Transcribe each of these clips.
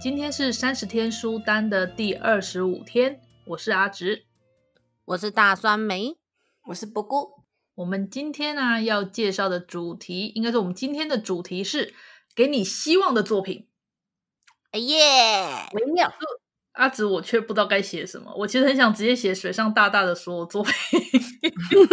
今天是三十天书单的第二十五天，我是阿直，我是大酸梅，我是布谷。我们今天呢、啊、要介绍的主题，应该是我们今天的主题是给你希望的作品。哎耶，微妙。阿直，我却不知道该写什么。我其实很想直接写水上大大的所有作品，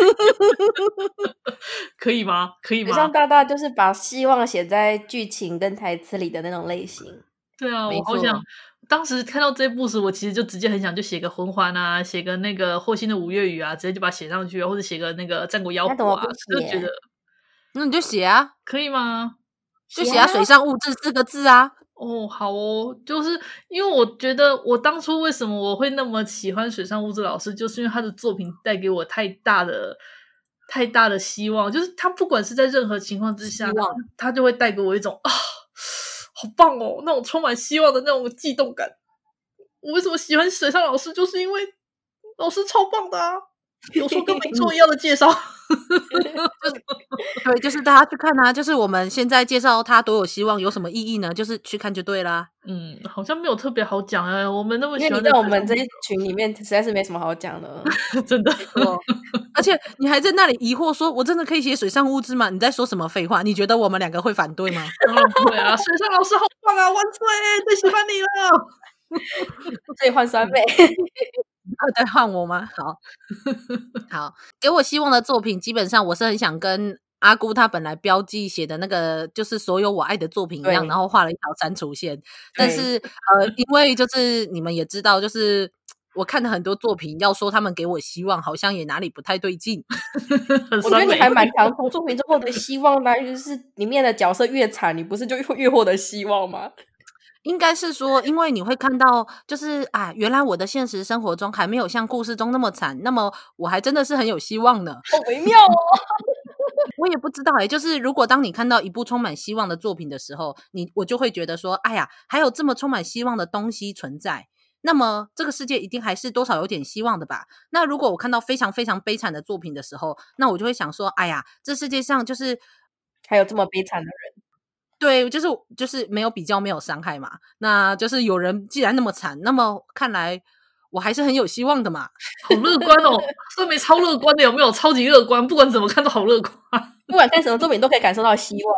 可以吗？可以吗？水上大大就是把希望写在剧情跟台词里的那种类型。对啊，我好想。当时看到这部时，我其实就直接很想就写个魂环啊，写个那个霍心的五月雨啊，直接就把它写上去，或者写个那个战国妖狐啊，就觉得，那你就写啊，可以吗？就写啊水上物质四个字啊。哦，好哦，就是因为我觉得我当初为什么我会那么喜欢水上物质老师，就是因为他的作品带给我太大的、太大的希望，就是他不管是在任何情况之下，他就会带给我一种啊，好棒哦，那种充满希望的那种悸动感。我为什么喜欢水上老师，就是因为老师超棒的啊。有说跟没做一样的介绍，对，就是大家去看啊，就是我们现在介绍他多有希望，有什么意义呢？就是去看就对啦。嗯，好像没有特别好讲哎，我们那么喜欢，因为你在我们这一群里面实在是没什么好讲的，真的。而且你还在那里疑惑说，我真的可以写水上物资吗？你在说什么废话？你觉得我们两个会反对吗？对啊，水上老师好棒啊，万岁，最喜欢你了，可以换酸梅。啊，再换我吗？好好，给我希望的作品，基本上我是很想跟阿姑她本来标记写的那个，就是所有我爱的作品一样，然后画了一条删除线。但是呃，因为就是你们也知道，就是我看了很多作品，要说他们给我希望，好像也哪里不太对劲。我觉得你还蛮强，从作品中获得希望的，就是里面的角色越惨，你不是就 越获得希望吗？应该是说，因为你会看到，就是啊，原来我的现实生活中还没有像故事中那么惨，那么我还真的是很有希望呢。好微妙哦，我也不知道哎，就是如果当你看到一部充满希望的作品的时候，你我就会觉得说，哎呀，还有这么充满希望的东西存在，那么这个世界一定还是多少有点希望的吧？那如果我看到非常非常悲惨的作品的时候，那我就会想说，哎呀，这世界上就是还有这么悲惨的人。对，就是就是没有比较，没有伤害嘛。那就是有人既然那么惨，那么看来我还是很有希望的嘛。好乐观哦，说明超乐观的，有没有？超级乐观，不管怎么看都好乐观。不管看什么作品都可以感受到希望。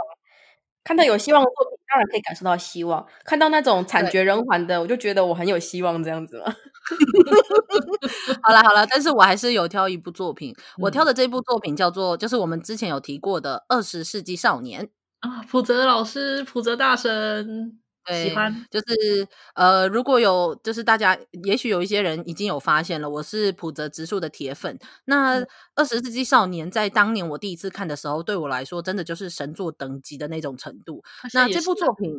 看到有希望的作品，当然可以感受到希望。看到那种惨绝人寰的，我就觉得我很有希望，这样子嘛。好了好了，但是我还是有挑一部作品。我挑的这部作品叫做，就是我们之前有提过的《二十世纪少年》。啊，浦泽老师，浦泽大神，喜欢。就是呃，如果有，就是大家也许有一些人已经有发现了，我是浦泽直树的铁粉。那《二十世纪少年》在当年我第一次看的时候，对我来说真的就是神作等级的那种程度。那这部作品，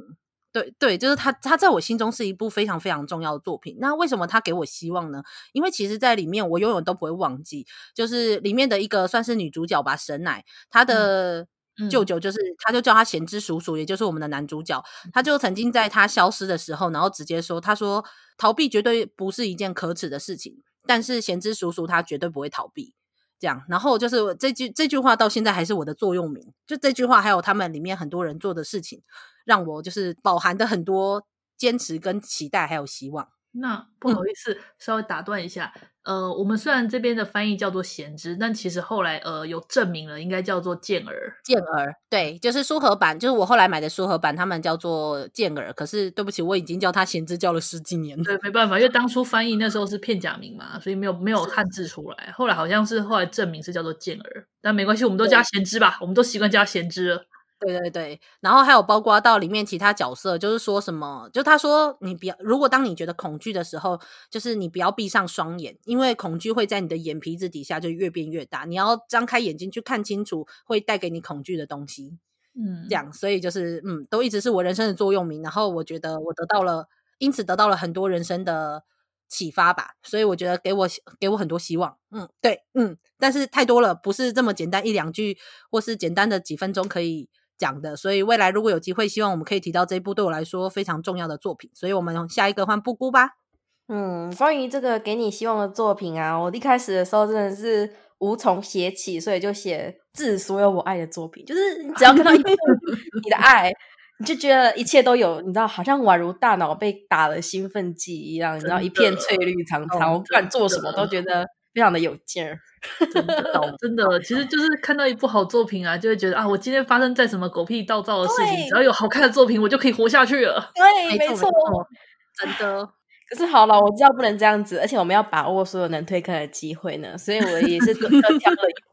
对对，就是他，他在我心中是一部非常非常重要的作品。那为什么他给我希望呢？因为其实，在里面我永远都不会忘记，就是里面的一个算是女主角吧，神奶，她的。嗯舅舅就是，他就叫他贤之叔叔，也就是我们的男主角。他就曾经在他消失的时候，然后直接说：“他说逃避绝对不是一件可耻的事情，但是贤之叔叔他绝对不会逃避。”这样，然后就是这句这句话到现在还是我的座右铭。就这句话，还有他们里面很多人做的事情，让我就是饱含的很多坚持跟期待，还有希望。那不好意思，嗯、稍微打断一下。呃，我们虽然这边的翻译叫做贤之，但其实后来呃有证明了，应该叫做健儿。健儿，对，就是书盒版，就是我后来买的书盒版，他们叫做健儿。可是对不起，我已经叫他贤之叫了十几年了。对，没办法，因为当初翻译那时候是片假名嘛，所以没有没有汉字出来。后来好像是后来证明是叫做健儿，但没关系，我们都叫贤之吧，我们都习惯叫贤之了。对对对，然后还有包括到里面其他角色，就是说什么，就他说你不要，如果当你觉得恐惧的时候，就是你不要闭上双眼，因为恐惧会在你的眼皮子底下就越变越大，你要张开眼睛去看清楚会带给你恐惧的东西。嗯，这样，所以就是嗯，都一直是我人生的座右铭。然后我觉得我得到了，因此得到了很多人生的启发吧。所以我觉得给我给我很多希望。嗯，对，嗯，但是太多了，不是这么简单一两句或是简单的几分钟可以讲的。所以未来如果有机会，希望我们可以提到这一部对我来说非常重要的作品。所以我们下一个换布姑吧。嗯，关于这个给你希望的作品啊，我一开始的时候真的是无从写起，所以就写致所有我爱的作品，就是你只要看到一部 你的爱，你就觉得一切都有，你知道，好像宛如大脑被打了兴奋剂一样，你知道，一片翠绿长长，我不管做什么都觉得非常的有劲儿。真的，真的，其实就是看到一部好作品啊，就会觉得啊，我今天发生在什么狗屁倒灶的事情，只要有好看的作品，我就可以活下去了。对，没错，真的。可是好了，我知道不能这样子，而且我们要把握所有能推坑的机会呢，所以我也是挑了一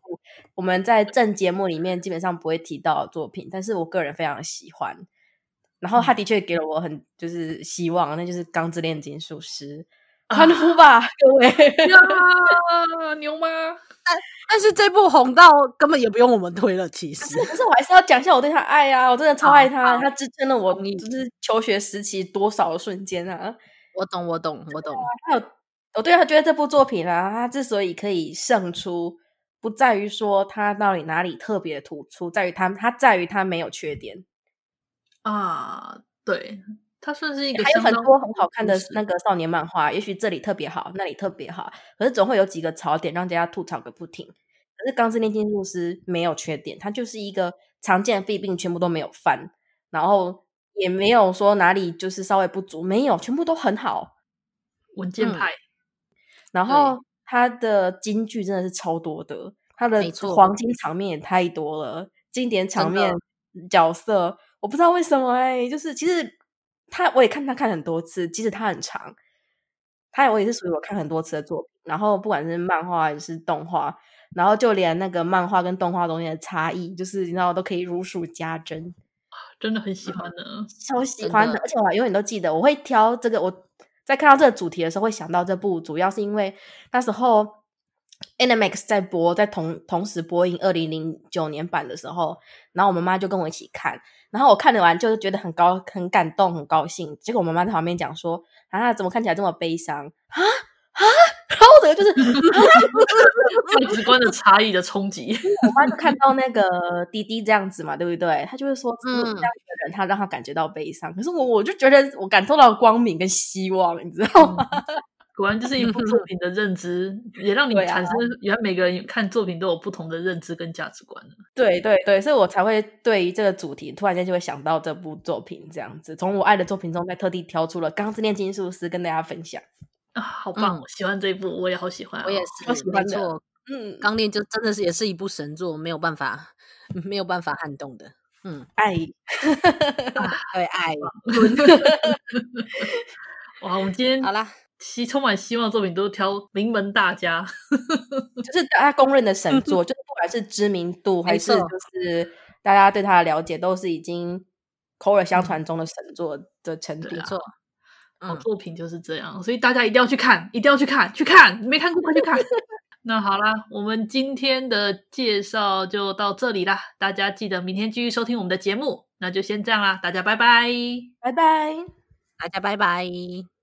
部我们在正节目里面基本上不会提到的作品，但是我个人非常的喜欢，然后他的确给了我很就是希望，那就是《钢之炼金术师》，欢呼吧，各位 啊，牛吗？但但是这部红到根本也不用我们推了，其实，可是，可是我还是要讲一下我对他爱啊，我真的超爱他，他支撑了我，你就是求学时期多少的瞬间啊。我懂，我懂，我懂。还有，我对他觉得这部作品啊，他之所以可以胜出，不在于说他到底哪里特别突出，在于他，他在于他没有缺点啊。对，他算是一个，还有很多很好看的那个少年漫画，也许这里特别好，那里特别好，可是总会有几个槽点让大家吐槽个不停。可是《钢之炼金术师》没有缺点，它就是一个常见的弊病，全部都没有犯，然后。也没有说哪里就是稍微不足，没有，全部都很好，文件派。嗯、然后它的金句真的是超多的，它的黄金场面也太多了，经典场面角色，我不知道为什么哎、欸，就是其实他我也看他看很多次，即使他很长，他我也是属于我看很多次的作品。然后不管是漫画还是动画，然后就连那个漫画跟动画中间的差异，就是你知道都可以如数家珍。真的很喜欢的，超喜欢的，的而且我还永远都记得，我会挑这个。我在看到这个主题的时候，会想到这部，主要是因为那时候 Animax 在播，在同同时播映二零零九年版的时候，然后我妈妈就跟我一起看，然后我看了完就是觉得很高、很感动、很高兴。结果我妈妈在旁边讲说：“啊，怎么看起来这么悲伤啊？”啊，然后整个就是价值观的差异的冲击。我妈就看到那个 滴滴这样子嘛，对不对？她就会说，这样的人，她让她感觉到悲伤。可是我，我就觉得我感受到光明跟希望，你知道吗？果然就是一部作品的认知，也让你产生，原来每个人看作品都有不同的认知跟价值观。对对对，所以我才会对于这个主题突然间就会想到这部作品这样子。从我爱的作品中，再特地挑出了《钢之炼金术师》跟大家分享。啊，好棒！我、嗯、喜欢这一部，我也好喜欢、哦，我也是，喜欢没错。嗯，钢炼就真的是也是一部神作，没有办法，没有办法撼动的。嗯，爱，啊、对爱。哇，我们今天好啦，希充满希望的作品都挑名门大家，就是大家公认的神作，就是不管是知名度还是就是大家对他的了解，都是已经口耳相传中的神作的程度。没错。好作品就是这样，所以大家一定要去看，一定要去看，去看，没看过快去看。那好啦，我们今天的介绍就到这里啦，大家记得明天继续收听我们的节目。那就先这样啦，大家拜拜，拜拜，大家拜拜。